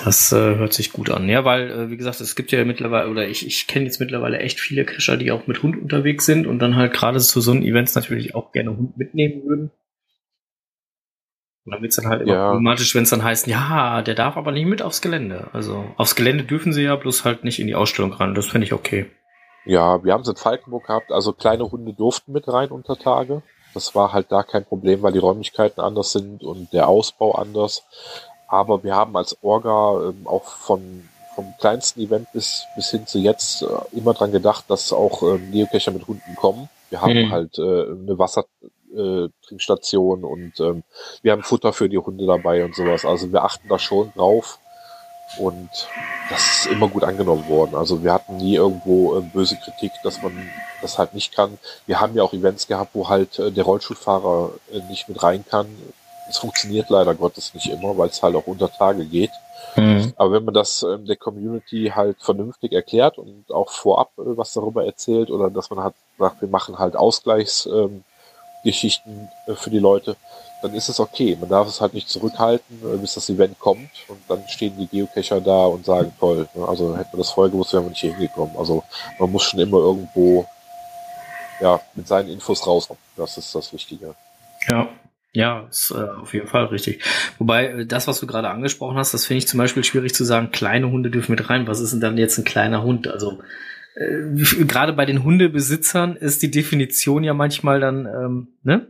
Das äh, hört sich gut an. Ja, weil, äh, wie gesagt, es gibt ja mittlerweile, oder ich, ich kenne jetzt mittlerweile echt viele Cacher, die auch mit Hund unterwegs sind und dann halt gerade zu so einem Events natürlich auch gerne Hund mitnehmen würden. Und dann wird es dann halt immer ja. problematisch, wenn es dann heißt, ja, der darf aber nicht mit aufs Gelände. Also aufs Gelände dürfen sie ja, bloß halt nicht in die Ausstellung ran. Das finde ich okay. Ja, wir haben es in Falkenburg gehabt, also kleine Hunde durften mit rein unter Tage. Das war halt da kein Problem, weil die Räumlichkeiten anders sind und der Ausbau anders. Aber wir haben als Orga ähm, auch von, vom kleinsten Event bis, bis hin zu jetzt äh, immer dran gedacht, dass auch ähm, Geocacher mit Hunden kommen. Wir haben mhm. halt äh, eine Wassertrinkstation äh, und ähm, wir haben Futter für die Hunde dabei und sowas. Also wir achten da schon drauf. Und das ist immer gut angenommen worden. Also wir hatten nie irgendwo äh, böse Kritik, dass man das halt nicht kann. Wir haben ja auch Events gehabt, wo halt äh, der Rollstuhlfahrer äh, nicht mit rein kann. Es funktioniert leider Gottes nicht immer, weil es halt auch unter Tage geht. Mhm. Aber wenn man das ähm, der Community halt vernünftig erklärt und auch vorab äh, was darüber erzählt oder dass man halt sagt, wir machen halt Ausgleichsgeschichten ähm, äh, für die Leute, dann ist es okay. Man darf es halt nicht zurückhalten, äh, bis das Event kommt und dann stehen die Geocacher da und sagen, toll, ne? also hätten wir das vorher gewusst, wären wir nicht hier hingekommen. Also man muss schon immer irgendwo ja, mit seinen Infos rauskommen. Das ist das Wichtige. Ja, ja, ist äh, auf jeden Fall richtig. Wobei, äh, das, was du gerade angesprochen hast, das finde ich zum Beispiel schwierig zu sagen, kleine Hunde dürfen mit rein. Was ist denn dann jetzt ein kleiner Hund? Also äh, gerade bei den Hundebesitzern ist die Definition ja manchmal dann, ähm, ne?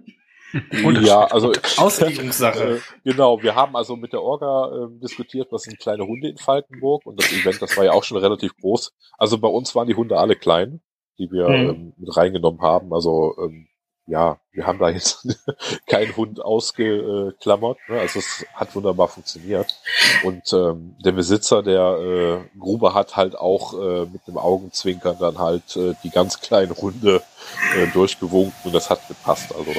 Ja, also Auslegungssache. Äh, genau, wir haben also mit der Orga äh, diskutiert, was sind kleine Hunde in Falkenburg und das Event, das war ja auch schon relativ groß. Also bei uns waren die Hunde alle klein, die wir mhm. ähm, mit reingenommen haben. Also ähm, ja, wir haben da jetzt keinen Hund ausgeklammert. Ne? Also es hat wunderbar funktioniert. Und ähm, der Besitzer der äh, Grube hat halt auch äh, mit einem Augenzwinkern dann halt äh, die ganz kleine Runde äh, durchgewunken und das hat gepasst. Also.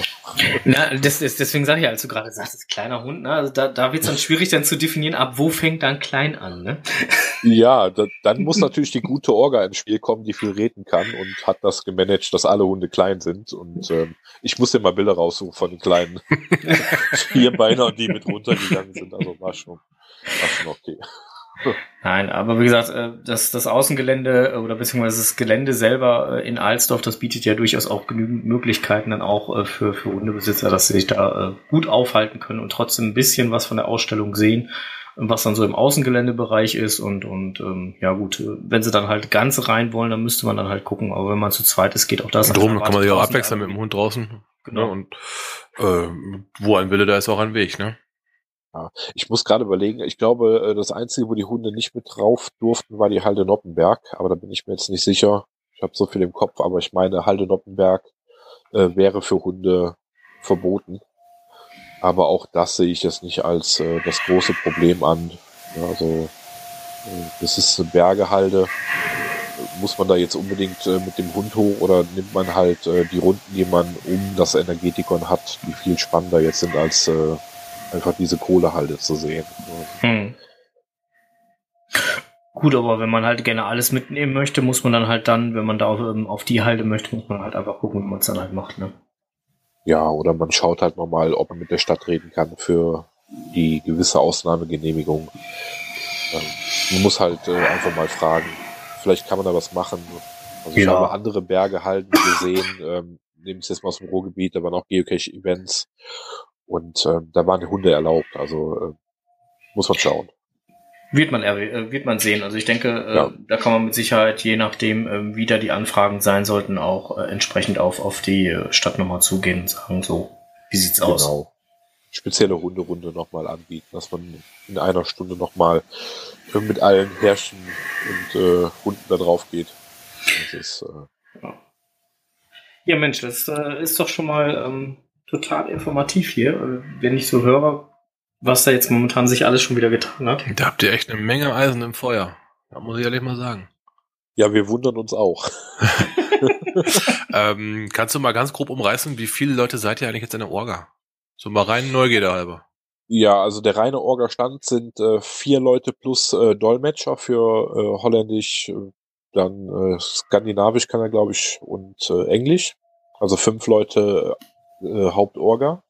Na, das, das, deswegen sage ich, als du gerade sagst, kleiner Hund, ne? also da, da wird es dann schwierig dann zu definieren, ab wo fängt dann klein an. Ne? Ja, da, dann muss natürlich die gute Orga ins Spiel kommen, die viel reden kann und hat das gemanagt, dass alle Hunde klein sind. Und ähm, ich muss dir mal Bilder raussuchen von den kleinen Vierbeinern, die mit runtergegangen sind. Also war schon, war schon okay. Nein, aber wie gesagt, äh, das, das Außengelände äh, oder beziehungsweise das Gelände selber äh, in Alsdorf, das bietet ja durchaus auch genügend Möglichkeiten dann auch für, für Hundebesitzer, dass sie sich da gut aufhalten können und trotzdem ein bisschen was von der Ausstellung sehen, was dann so im Außengeländebereich ist und, und ähm, ja gut, wenn sie dann halt ganz rein wollen, dann müsste man dann halt gucken, aber wenn man zu zweit ist, geht auch das. Drum kann man sich auch abwechseln mit dem Hund draußen. Genau. Ne? Und äh, wo ein Wille, da ist auch ein Weg, ne? Ja, ich muss gerade überlegen, ich glaube, äh, das Einzige, wo die Hunde nicht mit drauf durften, war die Halde Noppenberg, aber da bin ich mir jetzt nicht sicher. Ich habe so viel im Kopf, aber ich meine, Halde Noppenberg äh, wäre für Hunde verboten. Aber auch das sehe ich jetzt nicht als äh, das große Problem an. Also äh, das ist eine Bergehalde. Muss man da jetzt unbedingt äh, mit dem Hund hoch oder nimmt man halt äh, die Runden, die man um das Energetikon hat, die viel spannender jetzt sind als äh, einfach diese Kohlehalde zu sehen. Hm. Gut, aber wenn man halt gerne alles mitnehmen möchte, muss man dann halt dann, wenn man da auf, ähm, auf die Halde möchte, muss man halt einfach gucken, wie man es dann halt macht, ne? Ja, oder man schaut halt nochmal, ob man mit der Stadt reden kann für die gewisse Ausnahmegenehmigung. Ähm, man muss halt äh, einfach mal fragen. Vielleicht kann man da was machen. Also ich Ja. habe andere Berge halten gesehen, ähm, nehmen es jetzt mal aus dem Ruhrgebiet, da waren auch Geocache-Events und ähm, da waren Hunde erlaubt. Also äh, muss man schauen. Wird man, äh, wird man sehen. Also ich denke, äh, Ja. da kann man mit Sicherheit, je nachdem, ähm, wie da die Anfragen sein sollten, auch äh, entsprechend auf, auf die Stadt nochmal zugehen und sagen, so, wie sieht's aus? Genau. Spezielle Hunderunde nochmal anbieten, dass man in einer Stunde nochmal mit allen Herrchen und äh, Hunden da drauf geht. Das ist, äh, Ja, Mensch, das äh, ist doch schon mal ähm, total informativ hier, wenn ich so höre, was da jetzt momentan sich alles schon wieder getan hat. Da habt ihr echt eine Menge Eisen im Feuer. Da muss ich ehrlich mal sagen. ja, wir wundern uns auch. ähm, kannst du mal ganz grob umreißen, wie viele Leute seid ihr eigentlich jetzt in der Orga? So mal rein Neugierde halber. Ja, also der reine Orga-Stand sind äh, vier Leute plus äh, Dolmetscher für äh, Holländisch, äh, dann äh, Skandinavisch kann er, glaube ich, und äh, Englisch. Also fünf Leute äh, Hauptorga.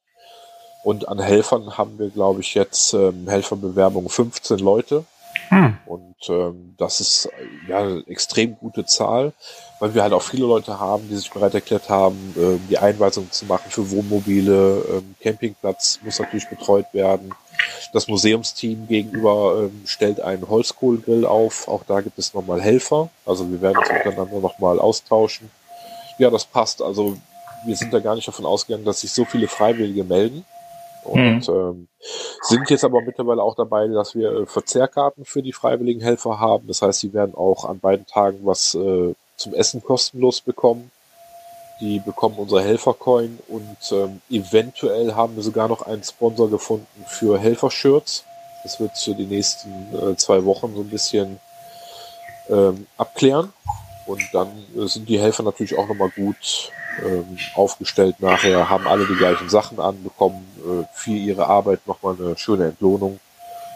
Und an Helfern haben wir, glaube ich, jetzt ähm, Helferbewerbung 15 Leute. Hm. Und ähm, das ist ja eine extrem gute Zahl, weil wir halt auch viele Leute haben, die sich bereit erklärt haben, ähm, die Einweisung zu machen für Wohnmobile. Ähm, Campingplatz muss natürlich betreut werden. Das Museumsteam gegenüber ähm, stellt einen Holzkohlegrill auf. Auch da gibt es nochmal Helfer. Also wir werden uns miteinander nochmal austauschen. Ja, das passt. Also wir sind da gar nicht davon ausgegangen, dass sich so viele Freiwillige melden. Und ähm, sind jetzt aber mittlerweile auch dabei, dass wir äh, Verzehrkarten für die freiwilligen Helfer haben. Das heißt, sie werden auch an beiden Tagen was äh, zum Essen kostenlos bekommen. Die bekommen unsere Helfercoin und ähm, eventuell haben wir sogar noch einen Sponsor gefunden für Helfershirts. Das wird für die nächsten äh, zwei Wochen so ein bisschen ähm, abklären. Und dann äh, sind die Helfer natürlich auch nochmal gut ähm, aufgestellt nachher, haben alle die gleichen Sachen an, bekommen äh, für ihre Arbeit nochmal eine schöne Entlohnung.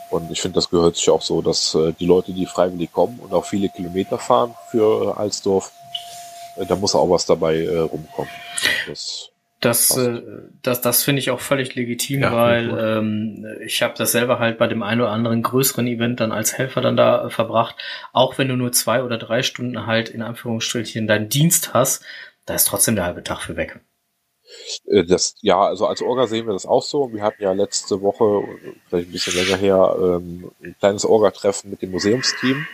Und ich finde, das gehört sich auch so, dass äh, die Leute, die freiwillig kommen und auch viele Kilometer fahren für äh, Alsdorf, äh, da muss auch was dabei äh, rumkommen. Das, Das, äh, das, das finde ich auch völlig legitim, Ja, weil ähm, ich habe das selber halt bei dem einen oder anderen größeren Event dann als Helfer dann da äh, verbracht. Auch wenn du nur zwei oder drei Stunden halt in Anführungsstrichen deinen Dienst hast, da ist trotzdem der halbe Tag für weg. äh, das, ja, also als Orga sehen wir das auch so. Wir hatten ja letzte Woche, vielleicht ein bisschen länger her, ähm, ein kleines Orga-Treffen mit dem Museumsteam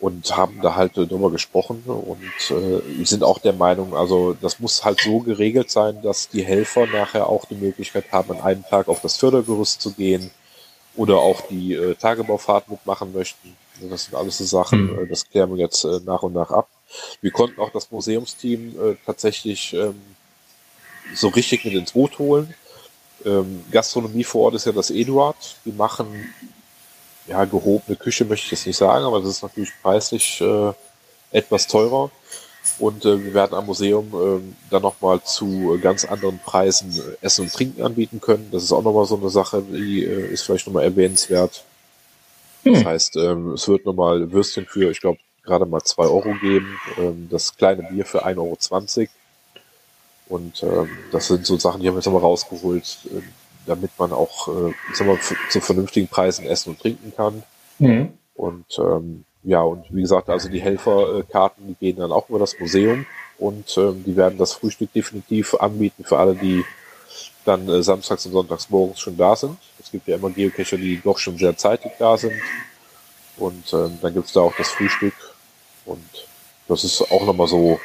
und haben da halt drüber gesprochen und äh, sind auch der Meinung, also das muss halt so geregelt sein, dass die Helfer nachher auch die Möglichkeit haben, an einem Tag auf das Fördergerüst zu gehen oder auch die äh, Tagebaufahrt mitmachen möchten. Also das sind alles so Sachen, Mhm. das klären wir jetzt äh, nach und nach ab. Wir konnten auch das Museumsteam äh, tatsächlich ähm, so richtig mit ins Boot holen. Ähm, Gastronomie vor Ort ist ja das Eduard. Die machen ja gehobene Küche, möchte ich jetzt nicht sagen, aber das ist natürlich preislich äh, etwas teurer. Und äh, wir werden am Museum ähm, dann nochmal zu äh, ganz anderen Preisen äh, Essen und Trinken anbieten können. Das ist auch nochmal so eine Sache, die äh, ist vielleicht nochmal erwähnenswert. Das Hm. heißt, ähm, es wird nochmal Würstchen für, ich glaube, gerade mal zwei Euro geben. Ähm, das kleine Bier für 1,20 Euro. Und ähm, das sind so Sachen, die haben wir jetzt nochmal rausgeholt, äh, damit man auch äh, ich sag mal, zu vernünftigen Preisen essen und trinken kann. Mhm. Und ähm, ja, und wie gesagt, also die Helferkarten, die gehen dann auch über das Museum und ähm, die werden das Frühstück definitiv anbieten für alle, die dann äh, samstags und sonntags morgens schon da sind. Es gibt ja immer Geocacher, die doch schon sehr zeitig da sind. Und ähm, dann gibt's da auch das Frühstück. Und das ist auch nochmal so,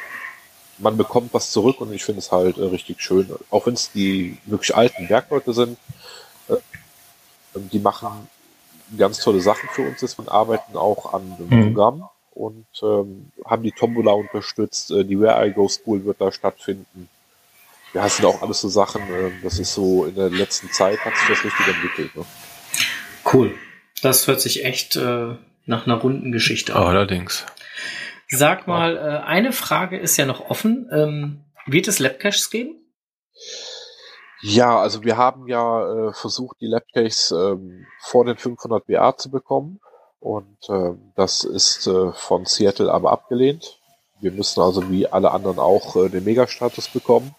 man bekommt was zurück und ich finde es halt äh, richtig schön. Auch wenn es die wirklich alten Werkleute sind, äh, die machen ganz tolle Sachen für uns und arbeiten auch an dem Mhm. Programm und ähm, haben die Tombola unterstützt. Äh, die Where I Go School wird da stattfinden. Ja, das sind auch alles so Sachen, äh, das ist so in der letzten Zeit hat sich das richtig entwickelt. Ne? Cool. Das hört sich echt äh, nach einer runden Geschichte. Allerdings. Sag mal, äh, eine Frage ist ja noch offen. Ähm, wird es Labcaches geben? Ja, also wir haben ja äh, versucht, die Labcaches ähm, vor den 500 BA zu bekommen Und äh, das ist äh, von Seattle aber abgelehnt. Wir müssen also wie alle anderen auch äh, den Megastatus bekommen.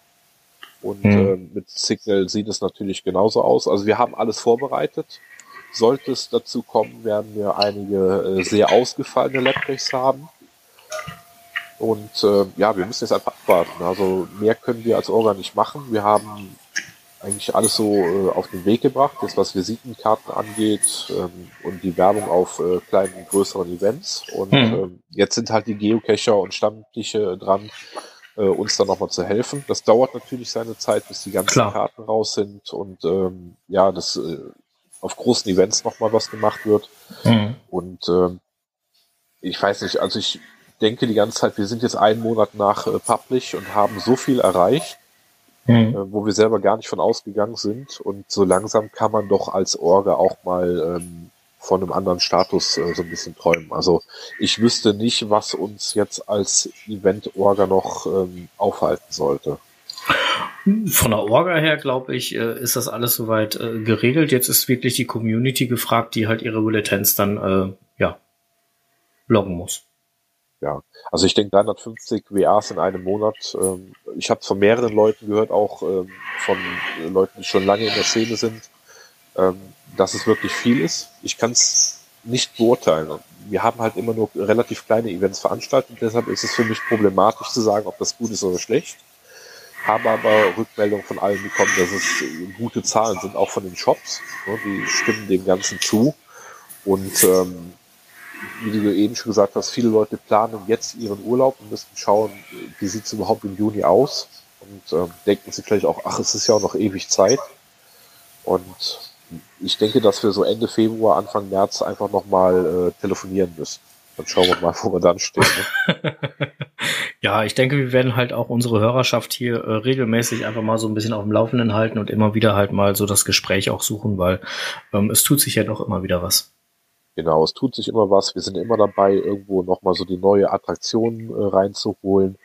Und mhm. äh, mit Signal sieht es natürlich genauso aus. Also wir haben alles vorbereitet. Sollte es dazu kommen, werden wir einige äh, sehr ausgefallene Lapbreaks haben. Und äh, ja, wir müssen jetzt einfach abwarten. Also mehr können wir als Orga nicht machen. Wir haben eigentlich alles so äh, auf den Weg gebracht, jetzt was Visitenkarten angeht ähm, und die Werbung auf äh, kleinen, größeren Events. Und mhm. ähm, jetzt sind halt die Geocacher und Stammtische dran, äh, uns dann nochmal zu helfen. Das dauert natürlich seine Zeit, bis die ganzen Klar. Karten raus sind und ähm, ja, das äh, auf großen Events nochmal was gemacht wird. Mhm. Und ähm, ich weiß nicht, also ich denke die ganze Zeit, wir sind jetzt einen Monat nach äh, Publish und haben so viel erreicht mhm. äh, wo wir selber gar nicht von ausgegangen sind. Und so langsam kann man doch als Orga auch mal ähm, von einem anderen Status äh, so ein bisschen träumen. Also ich wüsste nicht, was uns jetzt als Event-Orga noch ähm, aufhalten sollte. Von der Orga her, glaube ich, äh, ist das alles soweit äh, geregelt. Jetzt ist wirklich die Community gefragt, die halt ihre Bulletins dann äh, ja loggen muss ja. Also ich denke 350 WAs in einem Monat. Ähm, ich habe von mehreren Leuten gehört, auch ähm, von Leuten, die schon lange in der Szene sind, ähm, dass es wirklich viel ist. Ich kann es nicht beurteilen. Wir haben halt immer nur relativ kleine Events veranstaltet, deshalb ist es für mich problematisch zu sagen, ob das gut ist oder schlecht. Habe aber Rückmeldungen von allen bekommen, dass es gute Zahlen sind, auch von den Shops. Die stimmen dem Ganzen zu. Und ähm, wie du eben schon gesagt hast, viele Leute planen jetzt ihren Urlaub und müssen schauen, wie sieht es überhaupt im Juni aus und ähm, denken sich vielleicht auch, ach, es ist ja auch noch ewig Zeit. Und ich denke, dass wir so Ende Februar, Anfang März einfach nochmal äh, telefonieren müssen. Dann schauen wir mal, wo wir dann stehen. Ne? ja, ich denke, wir werden halt auch unsere Hörerschaft hier äh, regelmäßig einfach mal so ein bisschen auf dem Laufenden halten und immer wieder halt mal so das Gespräch auch suchen, weil ähm, es tut sich ja doch immer wieder was. Genau, es tut sich immer was. Wir sind immer dabei, irgendwo nochmal so die neue Attraktion äh, reinzuholen.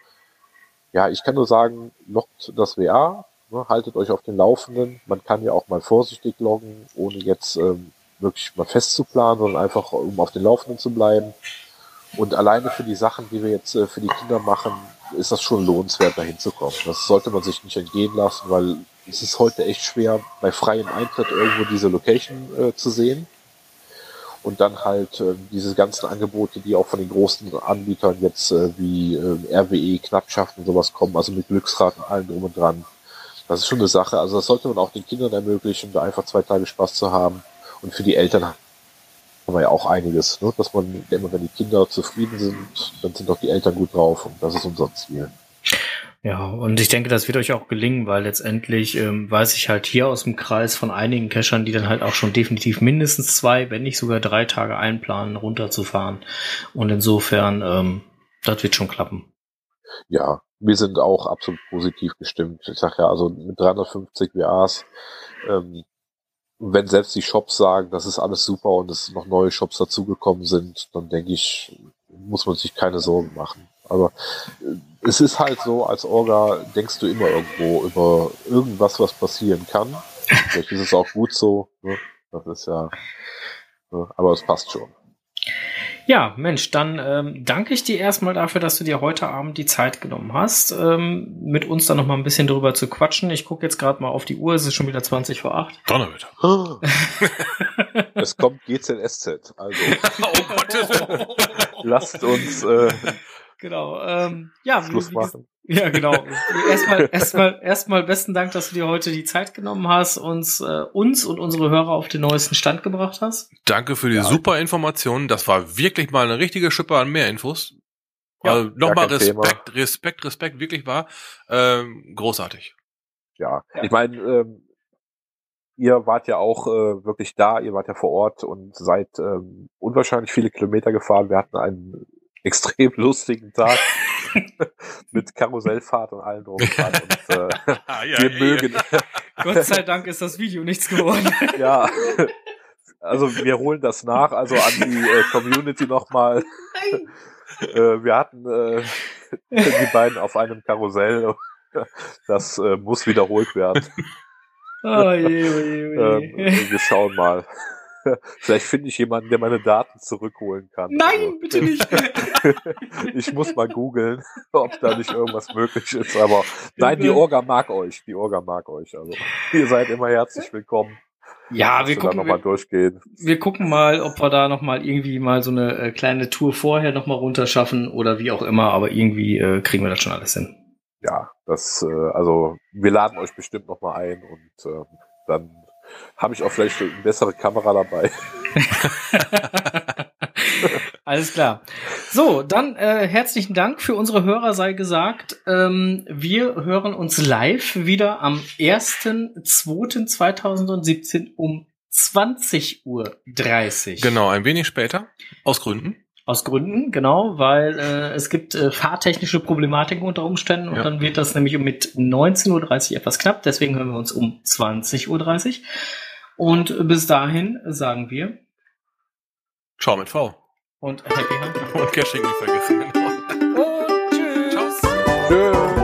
Ja, ich kann nur sagen, lockt das WA, ne, haltet euch auf den Laufenden. Man kann ja auch mal vorsichtig loggen, ohne jetzt ähm, wirklich mal festzuplanen, sondern einfach, um auf den Laufenden zu bleiben. Und alleine für die Sachen, die wir jetzt äh, für die Kinder machen, ist das schon lohnenswert, da hinzukommen. Das sollte man sich nicht entgehen lassen, weil es ist heute echt schwer, bei freiem Eintritt irgendwo diese Location äh, zu sehen und dann halt äh, diese ganzen Angebote, die auch von den großen Anbietern jetzt äh, wie äh, RWE, Knappschaft und sowas kommen, also mit Glücksraten allen drum und dran. Das ist schon eine Sache. Also das sollte man auch den Kindern ermöglichen, da einfach zwei Tage Spaß zu haben. Und für die Eltern haben wir ja auch einiges, ne? dass man immer, wenn die Kinder zufrieden sind, dann sind auch die Eltern gut drauf und das ist unser Ziel. Ja, und ich denke, das wird euch auch gelingen, weil letztendlich ähm, weiß ich halt hier aus dem Kreis von einigen Cachern, die dann halt auch schon definitiv mindestens zwei, wenn nicht sogar drei Tage einplanen, runterzufahren. Und insofern, ähm, das wird schon klappen. Ja, wir sind auch absolut positiv gestimmt. Ich sag ja, also mit 350 WAs, ähm, wenn selbst die Shops sagen, das ist alles super und es noch neue Shops dazugekommen sind, dann denke ich, muss man sich keine Sorgen machen. Aber äh, es ist halt so, als Orga denkst du immer irgendwo über irgendwas, was passieren kann. Vielleicht ist es auch gut so. Ne? Das ist ja, ne? aber es passt schon. Ja, Mensch, dann ähm, danke ich dir erstmal dafür, dass du dir heute Abend die Zeit genommen hast, ähm, mit uns dann noch mal ein bisschen drüber zu quatschen. Ich gucke jetzt gerade mal auf die Uhr, es ist schon wieder 20 vor 8. Donnerwetter. es kommt GZSZ, also. oh Gott. Lasst uns äh, Genau. Ähm, ja, Schluss machen. Ja, genau. erstmal, erstmal, erstmal besten Dank, dass du dir heute die Zeit genommen hast, uns, äh, uns und unsere Hörer auf den neuesten Stand gebracht hast. Danke für die ja. super Informationen. Das war wirklich mal eine richtige Schippe an mehr Infos. Ja, also nochmal Respekt, Thema. Respekt, Respekt, wirklich war ähm, großartig. Ja, ja. ich meine, ähm, ihr wart ja auch äh, wirklich da, ihr wart ja vor Ort und seid ähm, unwahrscheinlich viele Kilometer gefahren. Wir hatten einen extrem lustigen Tag mit Karussellfahrt und allem drum und äh, ja, wir ja, mögen. Gott sei Dank ist das Video nichts geworden. ja. Also wir holen das nach, also an die äh, Community nochmal. äh, wir hatten äh, die beiden auf einem Karussell. Das äh, muss wiederholt werden. Oh je, oh je, oh je. ähm, wir schauen mal. Vielleicht finde ich jemanden, der meine Daten zurückholen kann. Nein, Also, bitte nicht. ich muss mal googeln, ob da nicht irgendwas möglich ist. Aber nein, die Orga mag euch. Die Orga mag euch. Also ihr seid immer herzlich willkommen. Ja, wir gucken, nochmal wir, durchgehen. wir gucken mal, ob wir da noch mal irgendwie mal so eine äh, kleine Tour vorher noch mal runterschaffen oder wie auch immer. Aber irgendwie äh, kriegen wir das schon alles hin. Ja, das, äh, also wir laden euch bestimmt nochmal ein und ähm, dann habe ich auch vielleicht eine bessere Kamera dabei. Alles klar. So, dann äh, herzlichen Dank für unsere Hörer sei gesagt. Ähm, wir hören uns live wieder am 1.2.2017 um 20.30 Uhr. Genau, ein wenig später. Aus Gründen. Aus Gründen, genau, weil äh, es gibt äh, fahrtechnische Problematiken unter Umständen und Ja. dann wird das nämlich um mit 19.30 Uhr etwas knapp. Deswegen hören wir uns um 20.30 Uhr. Und bis dahin sagen wir Ciao mit V. und Happy Hunting. Und Caching nicht vergessen. Genau. Und tschüss. Ciao. Tschüss.